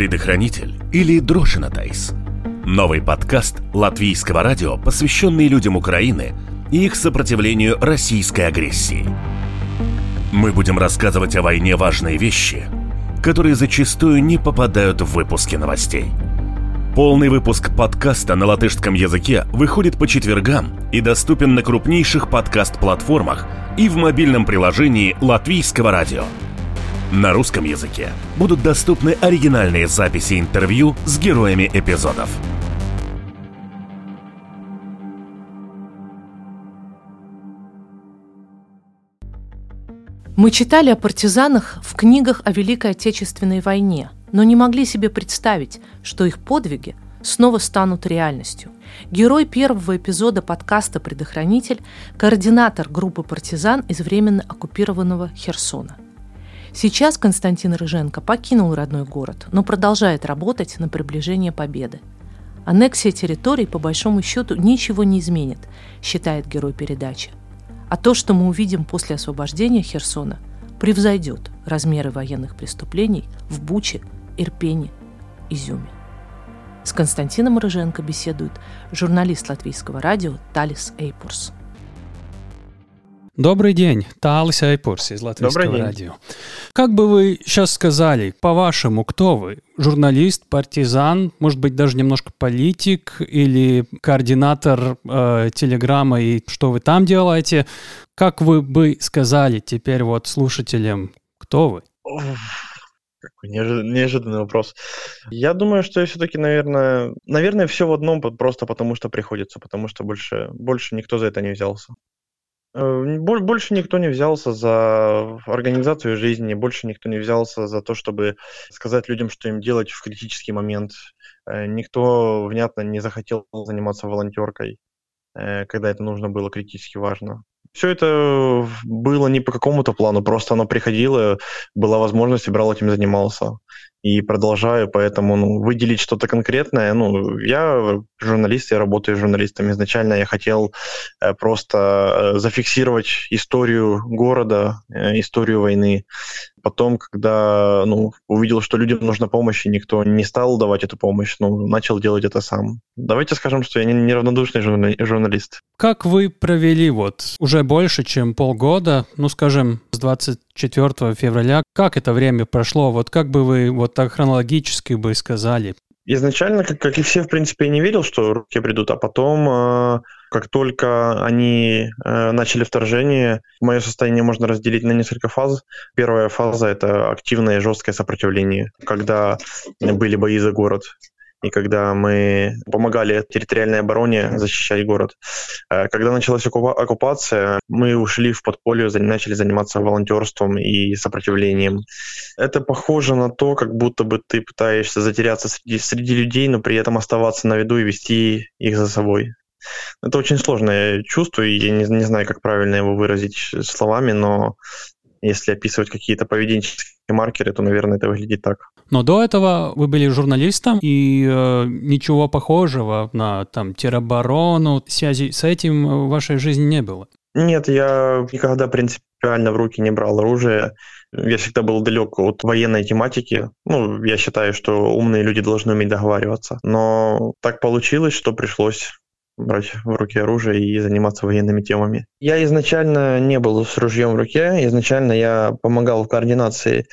Предохранитель или Дрошинатайс. Новый подкаст латвийского радио, посвященный людям Украины и их сопротивлению российской агрессии. Мы будем рассказывать о войне важные вещи, которые зачастую не попадают в выпуски новостей. Полный выпуск подкаста на латышском языке выходит по четвергам и доступен на крупнейших подкаст-платформах и в мобильном приложении Латвийского радио – на русском языке будут доступны оригинальные записи интервью с героями эпизодов. Мы читали о партизанах в книгах о Великой Отечественной войне, но не могли себе представить, что их подвиги снова станут реальностью. Герой первого эпизода подкаста «Предохранитель» – координатор группы партизан из временно оккупированного Херсона – Сейчас Константин Рыженко покинул родной город, но продолжает работать на приближение победы. Аннексия территорий, по большому счету, ничего не изменит, считает герой передачи. А то, что мы увидим после освобождения Херсона, превзойдет размеры военных преступлений в Буче, Ирпене, Изюме. С Константином Рыженко беседует журналист латвийского радио Талис Эйпурс. Добрый день, Талис Айпурс из Латвийского радио. Как бы вы сейчас сказали, по-вашему, кто вы? Журналист, партизан, может быть, даже немножко политик или координатор э, Телеграма и что вы там делаете? Как вы бы сказали теперь вот слушателям, кто вы? Какой неожиданный вопрос. Я думаю, что я все-таки, наверное, наверное, все в одном, просто потому что приходится, потому что больше, больше никто за это не взялся. Э, больше никто не взялся за организацию жизни, больше никто не взялся за то, чтобы сказать людям, что им делать в критический момент. Э, никто, внятно, не захотел заниматься волонтеркой, э, когда это нужно было критически важно. Все это было не по какому-то плану, просто оно приходило, была возможность, и брал этим занимался и продолжаю, поэтому ну, выделить что-то конкретное, ну, я журналист, я работаю журналистом. Изначально я хотел э, просто э, зафиксировать историю города, э, историю войны. Потом, когда ну, увидел, что людям нужна помощь, и никто не стал давать эту помощь, ну, начал делать это сам. Давайте скажем, что я не, неравнодушный журналист. Как вы провели вот уже больше, чем полгода, ну, скажем, 24 февраля, как это время прошло? Вот как бы вы вот так хронологически бы сказали? Изначально, как, как и все, в принципе, я не верил, что руки придут, а потом, э, как только они э, начали вторжение, мое состояние можно разделить на несколько фаз. Первая фаза — это активное и жесткое сопротивление, когда были бои за город и когда мы помогали территориальной обороне защищать город. Э, когда началась оккупация, мы ушли в подполье, начали заниматься волонтерством и сопротивлением. Это похоже на то, как будто бы ты пытаешься затеряться среди, среди людей, но при этом оставаться на виду и вести их за собой. Это очень сложное чувство, и я не, не знаю, как правильно его выразить словами, но если описывать какие-то поведенческие маркеры, то, наверное, это выглядит так. Но до этого вы были журналистом, и э, ничего похожего на там тероборону, связи с этим в вашей жизни не было? Нет, я никогда принципиально в руки не брал оружие. Я всегда был далек от военной тематики. Ну, я считаю, что умные люди должны уметь договариваться. Но так получилось, что пришлось брать в руки оружие и заниматься военными темами. Я изначально не был с ружьем в руке, изначально я помогал в координации.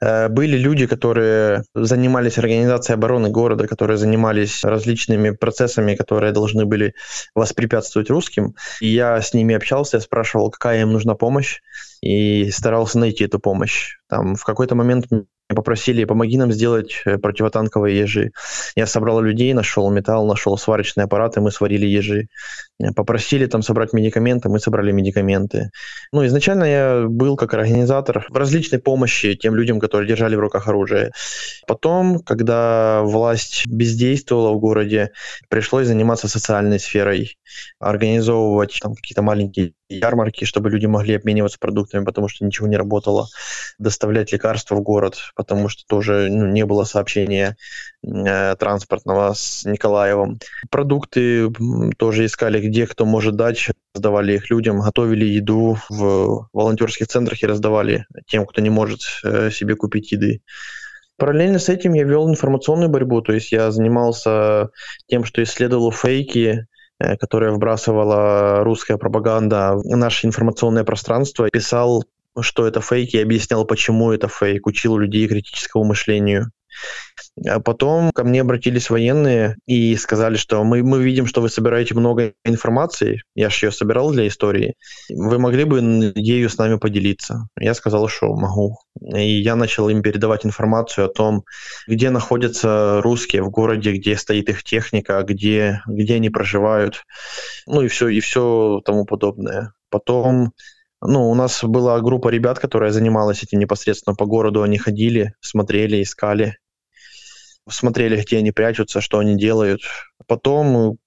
Э, были люди, которые занимались организацией обороны города, которые занимались различными процессами, которые должны были воспрепятствовать русским. И я с ними общался, я спрашивал, какая им нужна помощь, и старался найти эту помощь. Там в какой-то момент попросили, помоги нам сделать э, противотанковые ежи. Я собрал людей, нашел металл, нашел сварочные аппараты, мы сварили ежи. Э, попросили там собрать медикаменты, мы собрали медикаменты. Ну, изначально я был как организатор в различной помощи тем людям, которые держали в руках оружие. Потом, когда власть бездействовала в городе, пришлось заниматься социальной сферой, организовывать там какие-то маленькие ярмарки, чтобы люди могли обмениваться продуктами, потому что ничего не работало, доставлять лекарства в город, потому что тоже ну, не было сообщения транспортного с Николаевым. Продукты тоже искали, где кто может дать, раздавали их людям, готовили еду в волонтерских центрах и раздавали тем, кто не может э, себе купить еды. Параллельно с этим я вел информационную борьбу, то есть я занимался тем, что исследовал фейки, э, которые вбрасывала русская пропаганда в наше информационное пространство, писал, что это фейки, объяснял, почему это фейк, учил людей критическому мышлению. А потом ко мне обратились военные и сказали, что мы, мы видим, что вы собираете много информации, я же ее собирал для истории, вы могли бы ею с нами поделиться? Я сказал, что могу. И я начал им передавать информацию о том, где находятся русские в городе, где стоит их техника, где, где они проживают, ну и все, и все тому подобное. Потом ну, у нас была группа ребят, которая занималась этим непосредственно по городу. Они ходили, смотрели, искали смотрели, где они прячутся, что они делают. Потом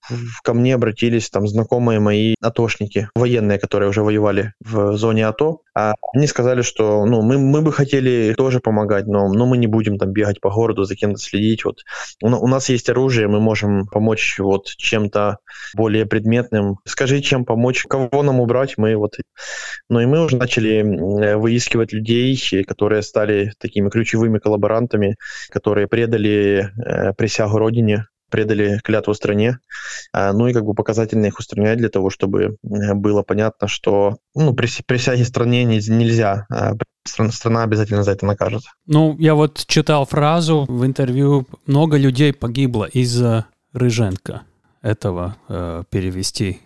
ко мне обратились там знакомые мои атошники, военные, которые уже воевали в зоне АТО. А они сказали, что ну, мы, мы бы хотели тоже помогать, но, но мы не будем там бегать по городу, за кем-то следить. Вот. У, у нас есть оружие, мы можем помочь вот чем-то более предметным. Скажи, чем помочь, кого нам убрать, мы вот... Ну и мы уже начали выискивать людей, которые стали такими ключевыми коллаборантами, которые предали э, присягу Родине, предали клятву стране, а, ну и как бы показательно их устранять для того, чтобы э, было понятно, что ну, присяги стране нельзя, а страна обязательно за это накажет. Ну, я вот читал фразу в интервью, много людей погибло из-за Рыженко этого э, перевести.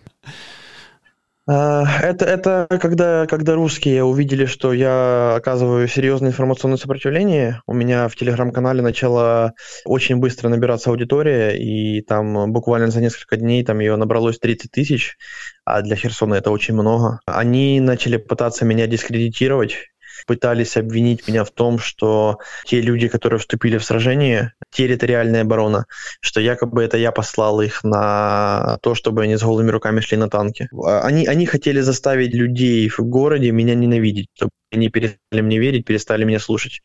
А, это, это когда, когда русские увидели, что я оказываю серьезное информационное сопротивление, у меня в телеграм-канале начала очень быстро набираться аудитория, и там буквально за несколько дней там ее набралось 30 тысяч, а для Херсона это очень много. Они начали пытаться меня дискредитировать, пытались обвинить меня в том, что те люди, которые вступили в сражение, территориальная оборона, что якобы это я послал их на то, чтобы они с голыми руками шли на танки. Они, они хотели заставить людей в городе меня ненавидеть, чтобы они перестали мне верить, перестали меня слушать.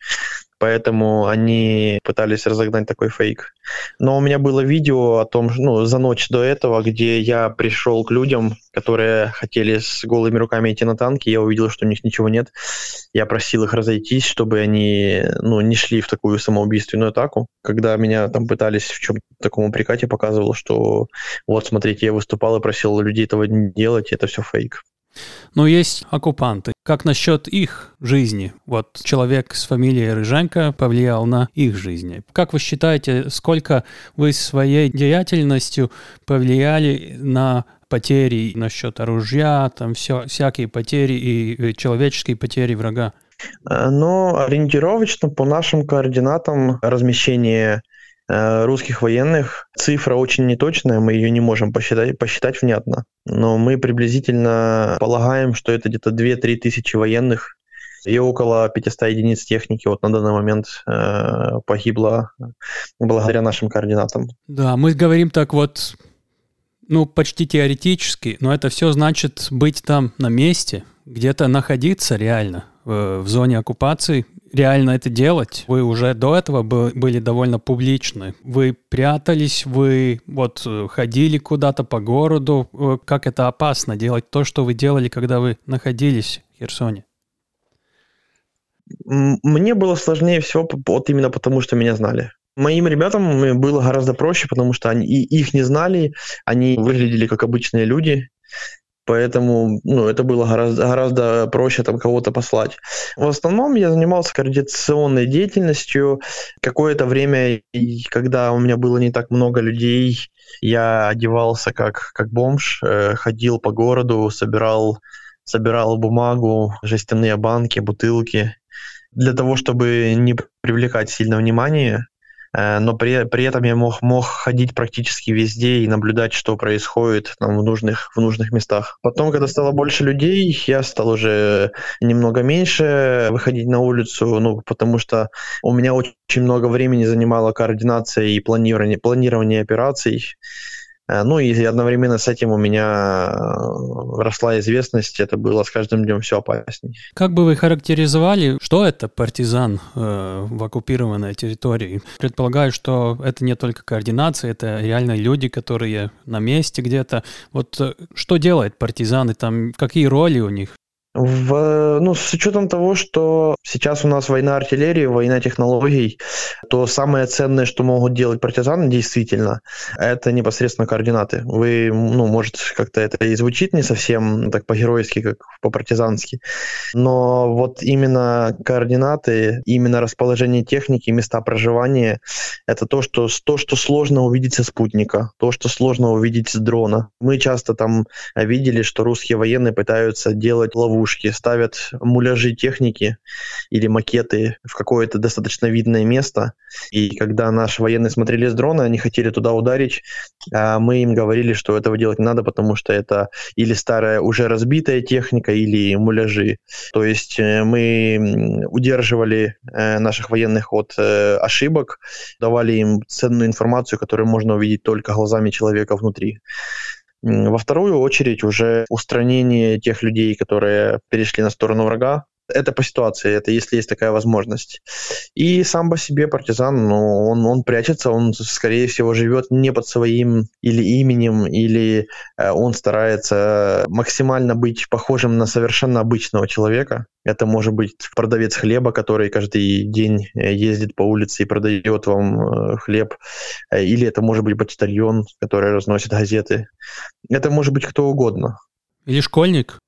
Поэтому они пытались разогнать такой фейк. Но у меня было видео о том, ну, за ночь до этого, где я пришел к людям, которые хотели с голыми руками идти на танки, я увидел, что у них ничего нет. Я просил их разойтись, чтобы они, ну, не шли в такую самоубийственную атаку. Когда меня там пытались в чем-то таком упрекать, я показывал, что вот, смотрите, я выступал и просил людей этого не делать, это все фейк. Но есть оккупанты. Как насчет их жизни? Вот человек с фамилией Рыженко повлиял на их жизни. Как вы считаете, сколько вы своей деятельностью повлияли на потери насчет оружия, там все, всякие потери и человеческие потери врага? Э, Но ориентировочно по нашим координатам размещения Э, русских военных. Цифра очень неточная, мы ее не можем посчитать, посчитать внятно. Но мы приблизительно полагаем, что это где-то 2-3 тысячи военных и около 500 единиц техники вот на данный момент э, погибло благодаря нашим координатам. Да, мы говорим так вот, ну, почти теоретически, но это все значит быть там на месте, где-то находиться реально в зоне оккупации, реально это делать. Вы уже до этого были довольно публичны. Вы прятались, вы вот э, ходили куда-то по городу. Э, как это опасно делать то, что вы делали, когда вы находились в Херсоне? Мне было сложнее всего вот именно потому, что меня знали. Моим ребятам было гораздо проще, потому что они их не знали, они выглядели как обычные люди, Поэтому ну, это было гораздо, гораздо проще там кого-то послать. В основном я занимался координационной деятельностью. Какое-то время, когда у меня было не так много людей, я одевался как, как бомж, э, ходил по городу, собирал, собирал бумагу, жестяные банки, бутылки. Для того, чтобы не привлекать сильно внимание, но при, при этом я мог, мог ходить практически везде и наблюдать, что происходит там, в, нужных, в нужных местах. Потом, когда стало больше людей, я стал уже немного меньше выходить на улицу, ну, потому что у меня очень много времени занимала координация и планирование, планирование операций. Э, ну и одновременно с этим у меня э, росла известность, это было с каждым днем все опаснее. Как бы вы характеризовали, что это партизан э, в оккупированной территории? Предполагаю, что это не только координация, это реально люди, которые на месте где-то. Вот э, что делает партизаны там, какие роли у них? В, ну, с учетом того, что сейчас у нас война артиллерии, война технологий, то самое ценное, что могут делать партизаны, действительно, это непосредственно координаты. Вы, ну, может, как-то это и звучит не совсем так по-геройски, как по-партизански, но вот именно координаты, именно расположение техники, места проживания, это то, что, то, что сложно увидеть со спутника, то, что сложно увидеть с дрона. Мы часто там видели, что русские военные пытаются делать ловушки ловушки, ставят муляжи техники или макеты в какое-то достаточно видное место. И когда наши военные смотрели с дрона, они хотели туда ударить, а мы им говорили, что этого делать не надо, потому что это или старая уже разбитая техника, или муляжи. То есть э, мы удерживали э, наших военных от э, ошибок, давали им ценную информацию, которую можно увидеть только глазами человека внутри. Во вторую очередь уже устранение тех людей, которые перешли на сторону врага, это по ситуации, это если есть такая возможность. И сам по себе партизан, ну, он, он прячется, он, скорее всего, живет не под своим или именем, или э, он старается максимально быть похожим на совершенно обычного человека. Это может быть продавец хлеба, который каждый день э, ездит по улице и продает вам э, хлеб. Э, или это может быть почтальон, который разносит газеты. Это может быть кто угодно. Или школьник.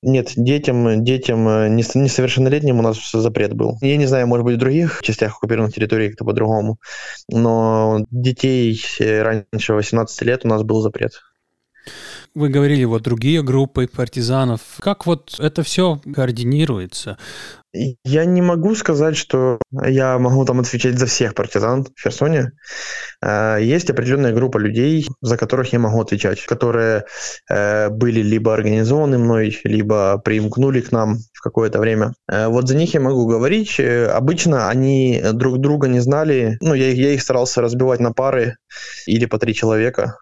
Нет, детям, детям несовершеннолетним у нас запрет был. Я не знаю, может быть, в других частях оккупированных территорий как-то по-другому, но детей раньше 18 лет у нас был запрет. Вы говорили, вот другие группы партизанов. Как вот это все координируется? Я не могу сказать, что я могу там отвечать за всех партизан в Херсоне. Э, есть определенная группа людей, за которых я могу отвечать, которые э, были либо организованы мной, либо примкнули к нам в какое-то время. Э, вот за них я могу говорить. Обычно они друг друга не знали. Ну, я, я их старался разбивать на пары или по три человека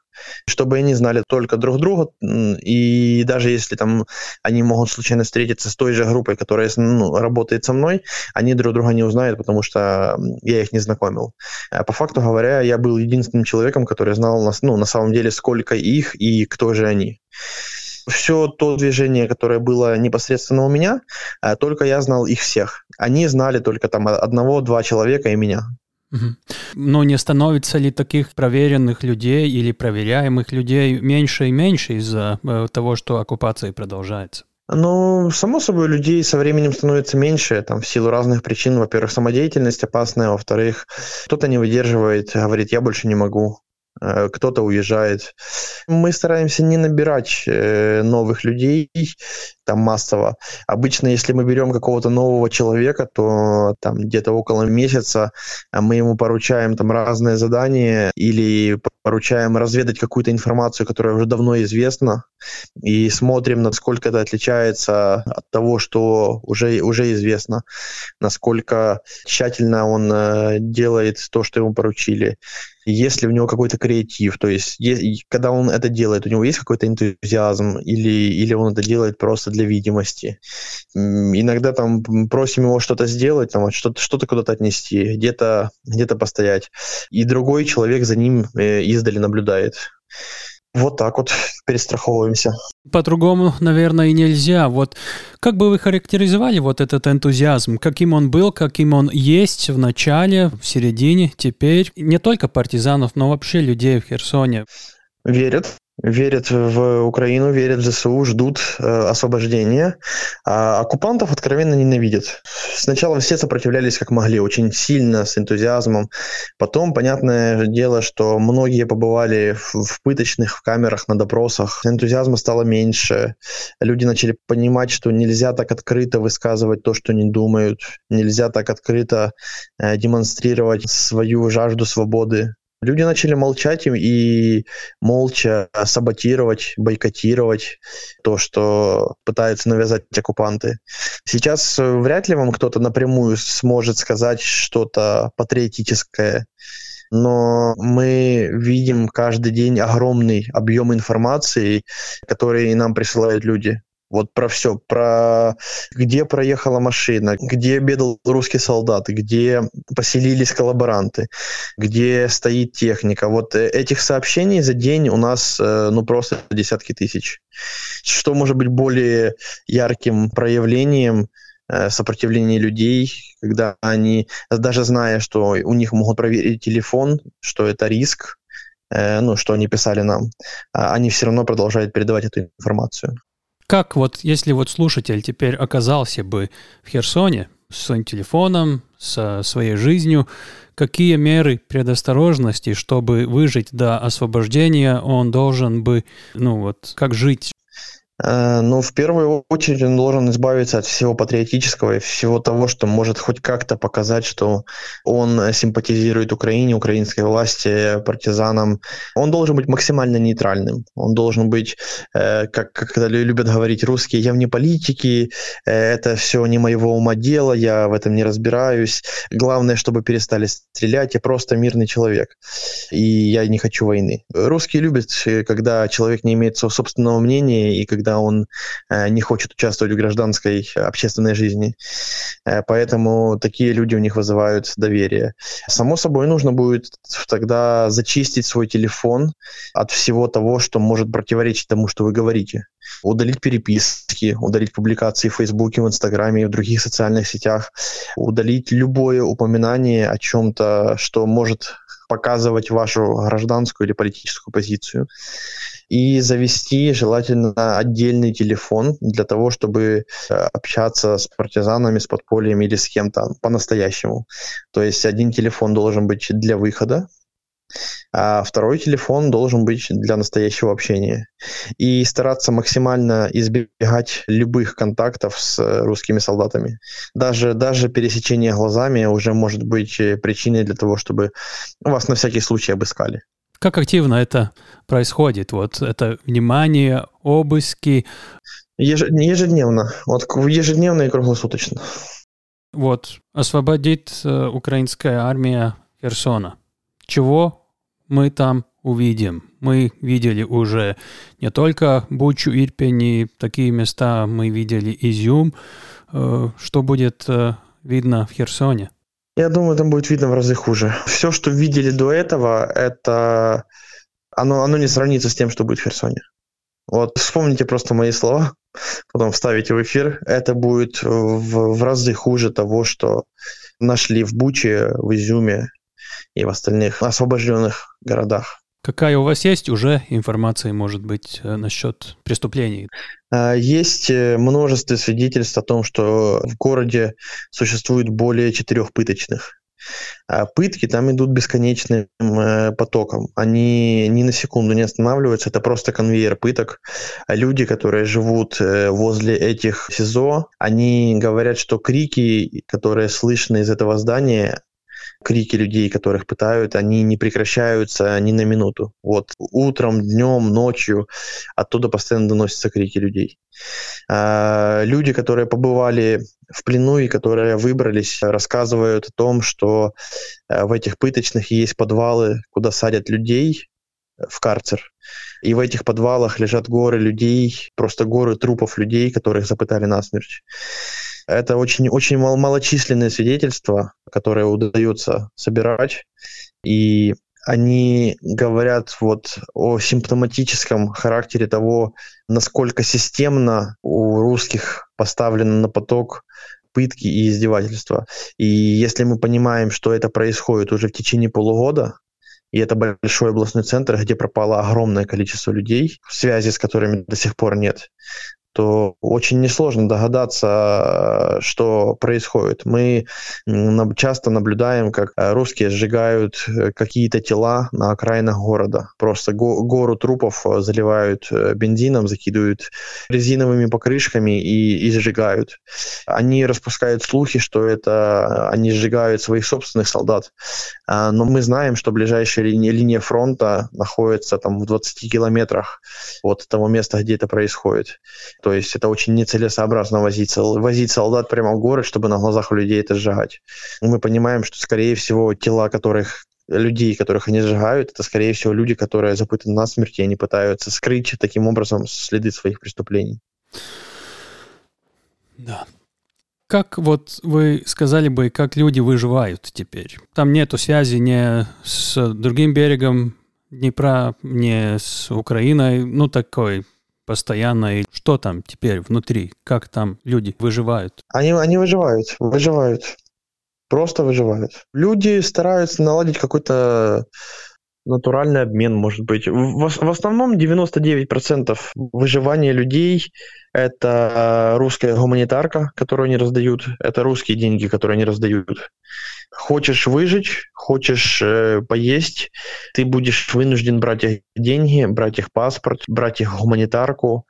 чтобы они знали только друг друга, и даже если там они могут случайно встретиться с той же группой, которая ну, работает со мной, они друг друга не узнают, потому что я их не знакомил. А по факту говоря, я был единственным человеком, который знал ну, на самом деле, сколько их и кто же они все то движение, которое было непосредственно у меня, а, только я знал их всех. Они знали только там одного-два человека и меня. Но не становится ли таких проверенных людей или проверяемых людей меньше и меньше из-за э, того, что оккупация продолжается? Ну, само собой, людей со временем становится меньше, там, в силу разных причин. Во-первых, самодеятельность опасная, во-вторых, кто-то не выдерживает, говорит, я больше не могу. Э, кто-то уезжает. Мы стараемся не набирать э, новых людей там массово. Обычно, если мы берем какого-то нового человека, то там где-то около месяца а мы ему поручаем там разные задания или поручаем разведать какую-то информацию, которая уже давно известна, и смотрим, насколько это отличается от того, что уже, уже известно, насколько тщательно он э, делает то, что ему поручили если у него какой-то креатив, то есть когда он это делает, у него есть какой-то энтузиазм или, или он это делает просто для видимости. Иногда там просим его что-то сделать, там, что-то, что-то куда-то отнести, где-то, где-то постоять. И другой человек за ним э, издали наблюдает. Вот так вот перестраховываемся. По-другому, наверное, и нельзя. Вот как бы вы характеризовали вот этот энтузиазм? Каким он был, каким он есть в начале, в середине, теперь? Не только партизанов, но вообще людей в Херсоне. Верят, верят в Украину, верят в ЗСУ, ждут э, освобождения. А оккупантов откровенно ненавидят. Сначала все сопротивлялись как могли, очень сильно, с энтузиазмом. Потом, понятное дело, что многие побывали в, в пыточных, в камерах, на допросах. Энтузиазма стало меньше. Люди начали понимать, что нельзя так открыто высказывать то, что не думают. Нельзя так открыто э, демонстрировать свою жажду свободы. Люди начали молчать и молча саботировать, бойкотировать то, что пытаются навязать оккупанты. Сейчас вряд ли вам кто-то напрямую сможет сказать что-то патриотическое, но мы видим каждый день огромный объем информации, который нам присылают люди. Вот про все, про где проехала машина, где бедал русский солдат, где поселились коллаборанты, где стоит техника. Вот э, этих сообщений за день у нас э, ну просто десятки тысяч. Что может быть более ярким проявлением э, сопротивления людей, когда они, даже зная, что у них могут проверить телефон, что это риск, ну, что они писали нам, а они все равно продолжают передавать эту информацию. Как вот, если вот слушатель теперь оказался бы в Херсоне с своим телефоном, со своей жизнью, какие меры предосторожности, чтобы выжить до освобождения, он должен бы, ну вот, как жить, Э, ну, в первую очередь он должен избавиться от всего патриотического и всего того, что может хоть как-то показать, что он симпатизирует Украине, украинской власти, партизанам. Он должен быть максимально нейтральным. Он должен быть, э, как, как когда любят говорить русские, я вне политики, э, это все не моего ума дело, я в этом не разбираюсь. Главное, чтобы перестали стрелять, я просто мирный человек. И я не хочу войны. Русские любят, когда человек не имеет собственного мнения и когда когда он э, не хочет участвовать в гражданской общественной жизни. Э, поэтому такие люди у них вызывают доверие. Само собой, нужно будет тогда зачистить свой телефон от всего того, что может противоречить тому, что вы говорите. Удалить переписки, удалить публикации в Фейсбуке, в Инстаграме и в других социальных сетях, удалить любое упоминание о чем-то, что может показывать вашу гражданскую или политическую позицию и завести желательно отдельный телефон для того, чтобы э, общаться с партизанами, с подпольем или с кем-то по-настоящему. То есть один телефон должен быть для выхода, а второй телефон должен быть для настоящего общения. И стараться максимально избегать любых контактов с э, русскими солдатами. Даже, даже пересечение глазами уже может быть э, причиной для того, чтобы вас на всякий случай обыскали. Как активно это происходит? Вот это внимание, обыски? Ежедневно. Вот ежедневно и круглосуточно. Вот, освободит э, украинская армия Херсона. Чего мы там увидим? Мы видели уже не только Бучу, Ирпень и такие места, мы видели Изюм. Э, что будет э, видно в Херсоне? Я думаю, там будет видно в разы хуже. Все, что видели до этого, это оно, оно не сравнится с тем, что будет в Херсоне. Вот вспомните просто мои слова, потом вставите в эфир. Это будет в, в разы хуже того, что нашли в Буче, в Изюме и в остальных освобожденных городах. Какая у вас есть уже информация, может быть, э, насчет преступлений? А, есть э, множество свидетельств о том, что в городе существует более четырех пыточных. А пытки там идут бесконечным э, потоком. Они ни на секунду не останавливаются. Это просто конвейер пыток. А люди, которые живут возле этих СИЗО, они говорят, что крики, которые слышны из этого здания, крики людей, которых пытают, они не прекращаются ни на минуту. Вот утром, днем, ночью оттуда постоянно доносятся крики людей. А, люди, которые побывали в плену и которые выбрались, рассказывают о том, что э, в этих пыточных есть подвалы, куда садят людей в карцер. И в этих подвалах лежат горы людей, просто горы трупов людей, которых запытали насмерть. Это очень, очень мал малочисленные свидетельства, которые удается собирать, и они говорят вот о симптоматическом характере того, насколько системно у русских поставлено на поток пытки и издевательства. И если мы понимаем, что это происходит уже в течение полугода, и это большой областной центр, где пропало огромное количество людей, связи с которыми до сих пор нет, то очень несложно догадаться, что происходит. Мы часто наблюдаем, как э, русские сжигают э, какие-то тела на окраинах города. Просто гору трупов э, заливают бензином, закидывают резиновыми покрышками и, и сжигают. Они распускают слухи, что это они сжигают своих собственных солдат. А, но мы знаем, что ближайшая линия, линия фронта находится там в 20 километрах от того места, где это происходит. То есть это очень нецелесообразно возить, возить солдат прямо в город, чтобы на глазах у людей это сжигать. Мы понимаем, что, скорее всего, тела, которых людей, которых они сжигают, это, скорее всего, люди, которые запытаны на смерть, и они пытаются скрыть таким образом следы своих преступлений. Да. Как вот вы сказали бы, как люди выживают теперь? Там нету связи ни с другим берегом Днепра, не с Украиной, ну такой постоянно. И что там теперь внутри? Как там люди выживают? Они, они выживают, выживают. Просто выживают. Люди стараются наладить какой-то натуральный обмен, может быть. В, в основном 99% выживания людей – это русская гуманитарка, которую они раздают, это русские деньги, которые они раздают. Хочешь выжить, хочешь э, поесть, ты будешь вынужден брать их деньги, брать их паспорт, брать их гуманитарку.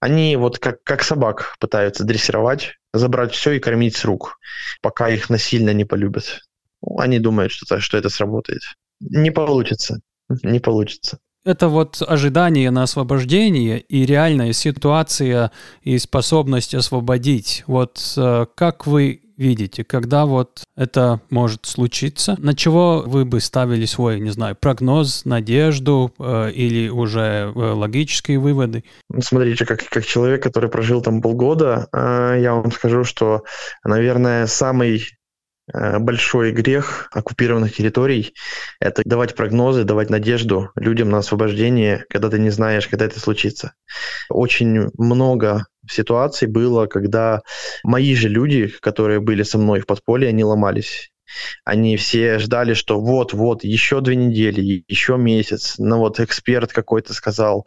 Они вот как, как собак пытаются дрессировать, забрать все и кормить с рук, пока их насильно не полюбят. Они думают, что, что это сработает. Не получится. Не получится. Это вот ожидание на освобождение и реальная ситуация и способность освободить. Вот э, как вы видите, когда вот это может случиться? На чего вы бы ставили свой, не знаю, прогноз, надежду э, или уже э, логические выводы? Ну, смотрите, как, как человек, который прожил там полгода, э, я вам скажу, что, наверное, самый Э, большой грех оккупированных территорий – это давать прогнозы, давать надежду людям на освобождение, когда ты не знаешь, когда это случится. Очень много ситуаций было, когда мои же люди, которые были со мной в подполье, они ломались. Они все ждали, что вот-вот, еще две недели, еще месяц. Ну вот эксперт какой-то сказал,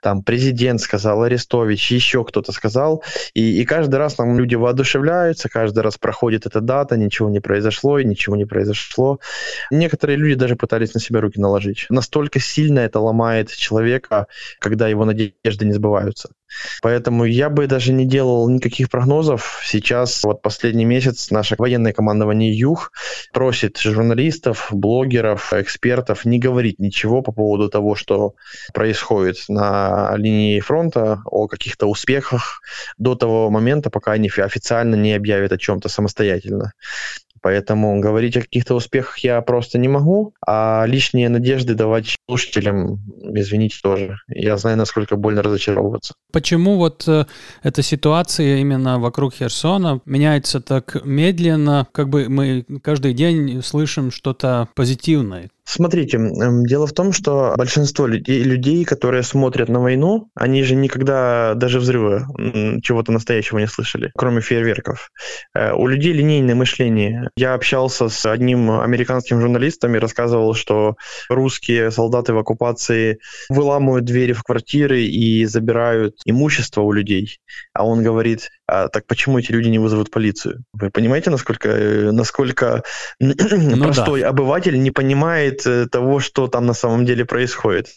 там президент сказал, Арестович, еще кто-то сказал. И, и каждый раз нам люди воодушевляются, каждый раз проходит эта дата, ничего не произошло, и ничего не произошло. Некоторые люди даже пытались на себя руки наложить. Настолько сильно это ломает человека, когда его надежды не сбываются. Поэтому я бы даже не делал никаких прогнозов. Сейчас, вот последний месяц, наше военное командование ЮГ просит журналистов, блогеров, экспертов не говорить ничего по поводу того, что происходит на линии фронта, о каких-то успехах до того момента, пока они официально не объявят о чем-то самостоятельно. Поэтому говорить о каких-то успехах я просто не могу, а лишние надежды давать слушателям, извините, тоже. Я знаю, насколько больно разочаровываться. Почему вот э, эта ситуация именно вокруг Херсона меняется так медленно, как бы мы каждый день слышим что-то позитивное? Смотрите, дело в том, что большинство людей, людей, которые смотрят на войну, они же никогда даже взрыва чего-то настоящего не слышали, кроме фейерверков. Э, у людей линейное мышление. Я общался с одним американским журналистом и рассказывал, что русские солдаты в оккупации выламывают двери в квартиры и забирают имущество у людей. А он говорит, а так почему эти люди не вызовут полицию? Вы понимаете, насколько, э, насколько ну, простой да. обыватель не понимает э, того, что там на самом деле происходит?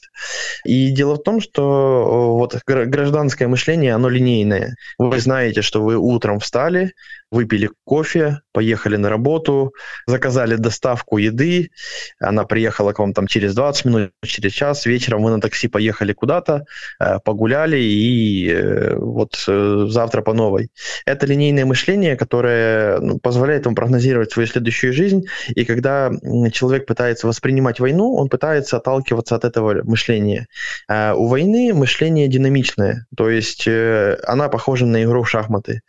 И дело в том, что вот гражданское мышление, оно линейное. Вы знаете, что вы утром встали, выпили кофе, поехали на работу, заказали доставку еды, она приехала к вам там через 20 минут, через час, вечером вы на такси поехали куда-то, э, погуляли и вот завтра по новой. Это линейное мышление, которое ну, позволяет вам прогнозировать свою следующую жизнь, и когда человек пытается воспринимать войну, он пытается отталкиваться от этого мышления. У войны мышление динамичное, то есть она похожа на игру в шахматы.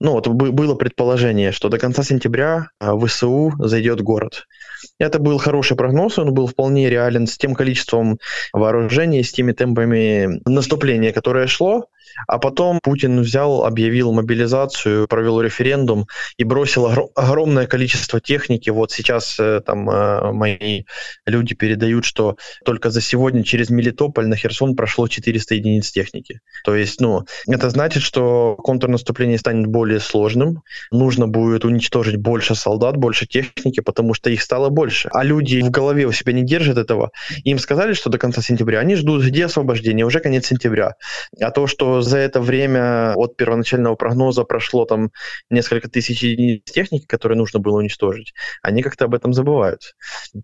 Ну вот было предположение, что до конца сентября а, в ВСУ зайдет город. Это был хороший прогноз, он был вполне реален с тем количеством вооружений, с теми темпами наступления, которое шло. А потом Путин взял, объявил мобилизацию, провел референдум и бросил огромное количество техники. Вот сейчас э, там э, мои люди передают, что только за сегодня через Мелитополь на Херсон прошло 400 единиц техники. То есть, ну, это значит, что контрнаступление станет более сложным. Нужно будет уничтожить больше солдат, больше техники, потому что их стало больше. А люди в голове у себя не держат этого. Им сказали, что до конца сентября. Они ждут, где освобождение? Уже конец сентября. А то, что за это время от первоначального прогноза прошло там несколько тысяч единиц техники, которые нужно было уничтожить, они как-то об этом забывают.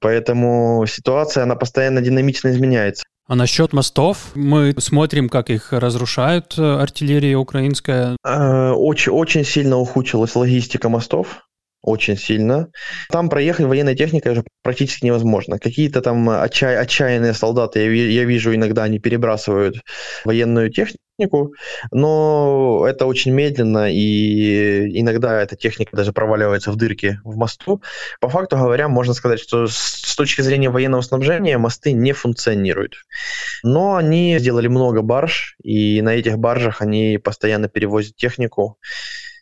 Поэтому ситуация, она постоянно динамично изменяется. А насчет мостов, мы смотрим, как их разрушают э, артиллерия украинская. Очень, очень сильно ухудшилась логистика мостов. Очень сильно. Там проехать военной техникой уже практически невозможно. Какие-то там отчай, отчаянные солдаты, я, я вижу иногда, они перебрасывают военную технику, но это очень медленно, и иногда эта техника даже проваливается в дырки в мосту. По факту говоря, можно сказать, что с точки зрения военного снабжения мосты не функционируют. Но они сделали много барж, и на этих баржах они постоянно перевозят технику.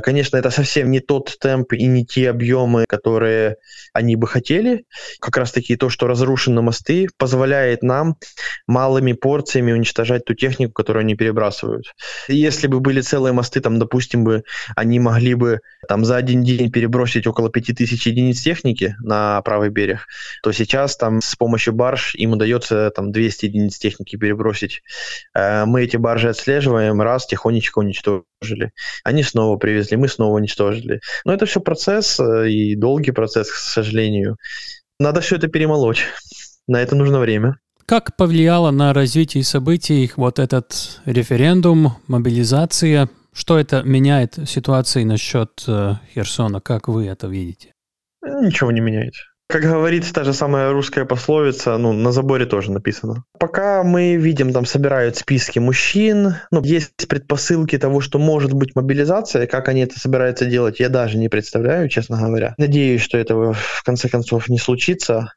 Конечно, это совсем не тот темп и не те объемы, которые они бы хотели. Как раз-таки то, что разрушены мосты, позволяет нам малыми порциями уничтожать ту технику, которую они перебрасывают. Если бы были целые мосты, там, допустим, бы они могли бы там за один день перебросить около 5000 единиц техники на правый берег, то сейчас там с помощью барж им удается там 200 единиц техники перебросить. Э, мы эти баржи отслеживаем, раз, тихонечко уничтожили. Они снова привезли, мы снова уничтожили. Но это все процесс э, и долгий процесс, к сожалению. Надо все это перемолоть. На это нужно время. Как повлияло на развитие событий вот этот референдум, мобилизация? Что это меняет ситуации насчет э, Херсона? Как вы это видите? Ничего не меняет. Как говорит та же самая русская пословица, ну, на заборе тоже написано. Пока мы видим, там собирают списки мужчин, ну, есть предпосылки того, что может быть мобилизация, как они это собираются делать, я даже не представляю, честно говоря. Надеюсь, что этого в конце концов не случится.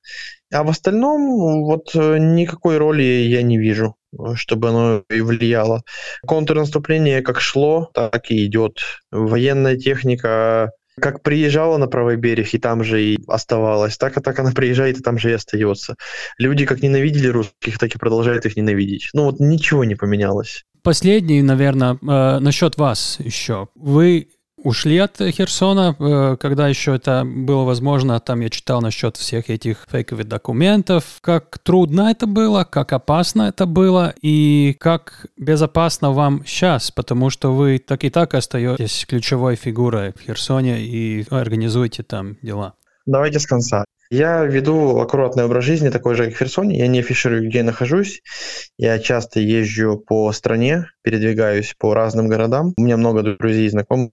А в остальном вот э, никакой роли я не вижу чтобы оно и влияло. Контрнаступление как шло, так и идет. Военная техника как приезжала на правый берег и там же и оставалась, так и так она приезжает и там же и остается. Люди как ненавидели русских, так и продолжают их ненавидеть. Ну вот ничего не поменялось. Последний, наверное, э, насчет вас еще. Вы ушли от Херсона, э, когда еще это было возможно. Там я читал насчет всех этих фейковых документов. Как трудно это было, как опасно это было и как безопасно вам сейчас, потому что вы так и так остаетесь ключевой фигурой в Херсоне и организуете там дела. Давайте с конца. Я веду аккуратный образ жизни, такой же, как в Херсоне. Я не афиширую, где я нахожусь. Я часто езжу по стране, передвигаюсь по разным городам. У меня много друзей и знакомых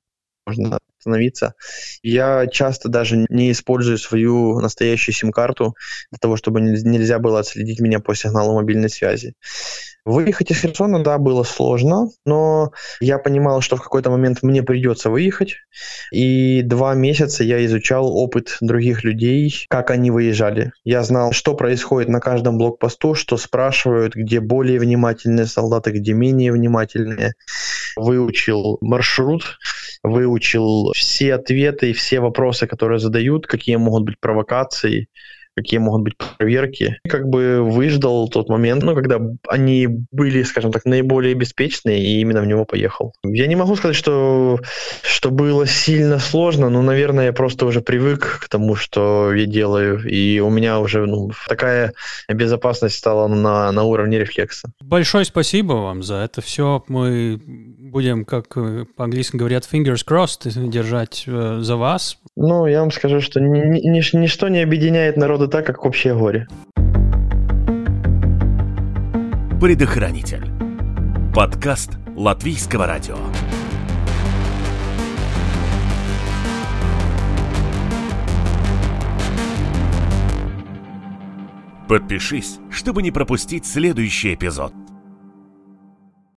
можно остановиться. Я часто даже не использую свою настоящую сим-карту для того, чтобы нельзя было отследить меня по сигналу мобильной связи. Выехать из Херсона, да, было сложно, но я понимал, что в какой-то момент мне придется выехать. И два месяца я изучал опыт других людей, как они выезжали. Я знал, что происходит на каждом блокпосту, что спрашивают, где более внимательные солдаты, где менее внимательные. Выучил маршрут, выучил все ответы и все вопросы, которые задают, какие могут быть провокации, какие могут быть проверки. Как бы выждал тот момент, ну, когда они были, скажем так, наиболее беспечные, и именно в него поехал. Я не могу сказать, что, что было сильно сложно, но, наверное, я просто уже привык к тому, что я делаю, и у меня уже ну, такая безопасность стала на, на уровне рефлекса. Большое спасибо вам за это все. Мы будем, как по-английски говорят, fingers crossed, держать э, за вас. Ну, я вам скажу, что ни, ни, ничто не объединяет народы так, как общее горе. Предохранитель. Подкаст Латвийского радио. Подпишись, чтобы не пропустить следующий эпизод.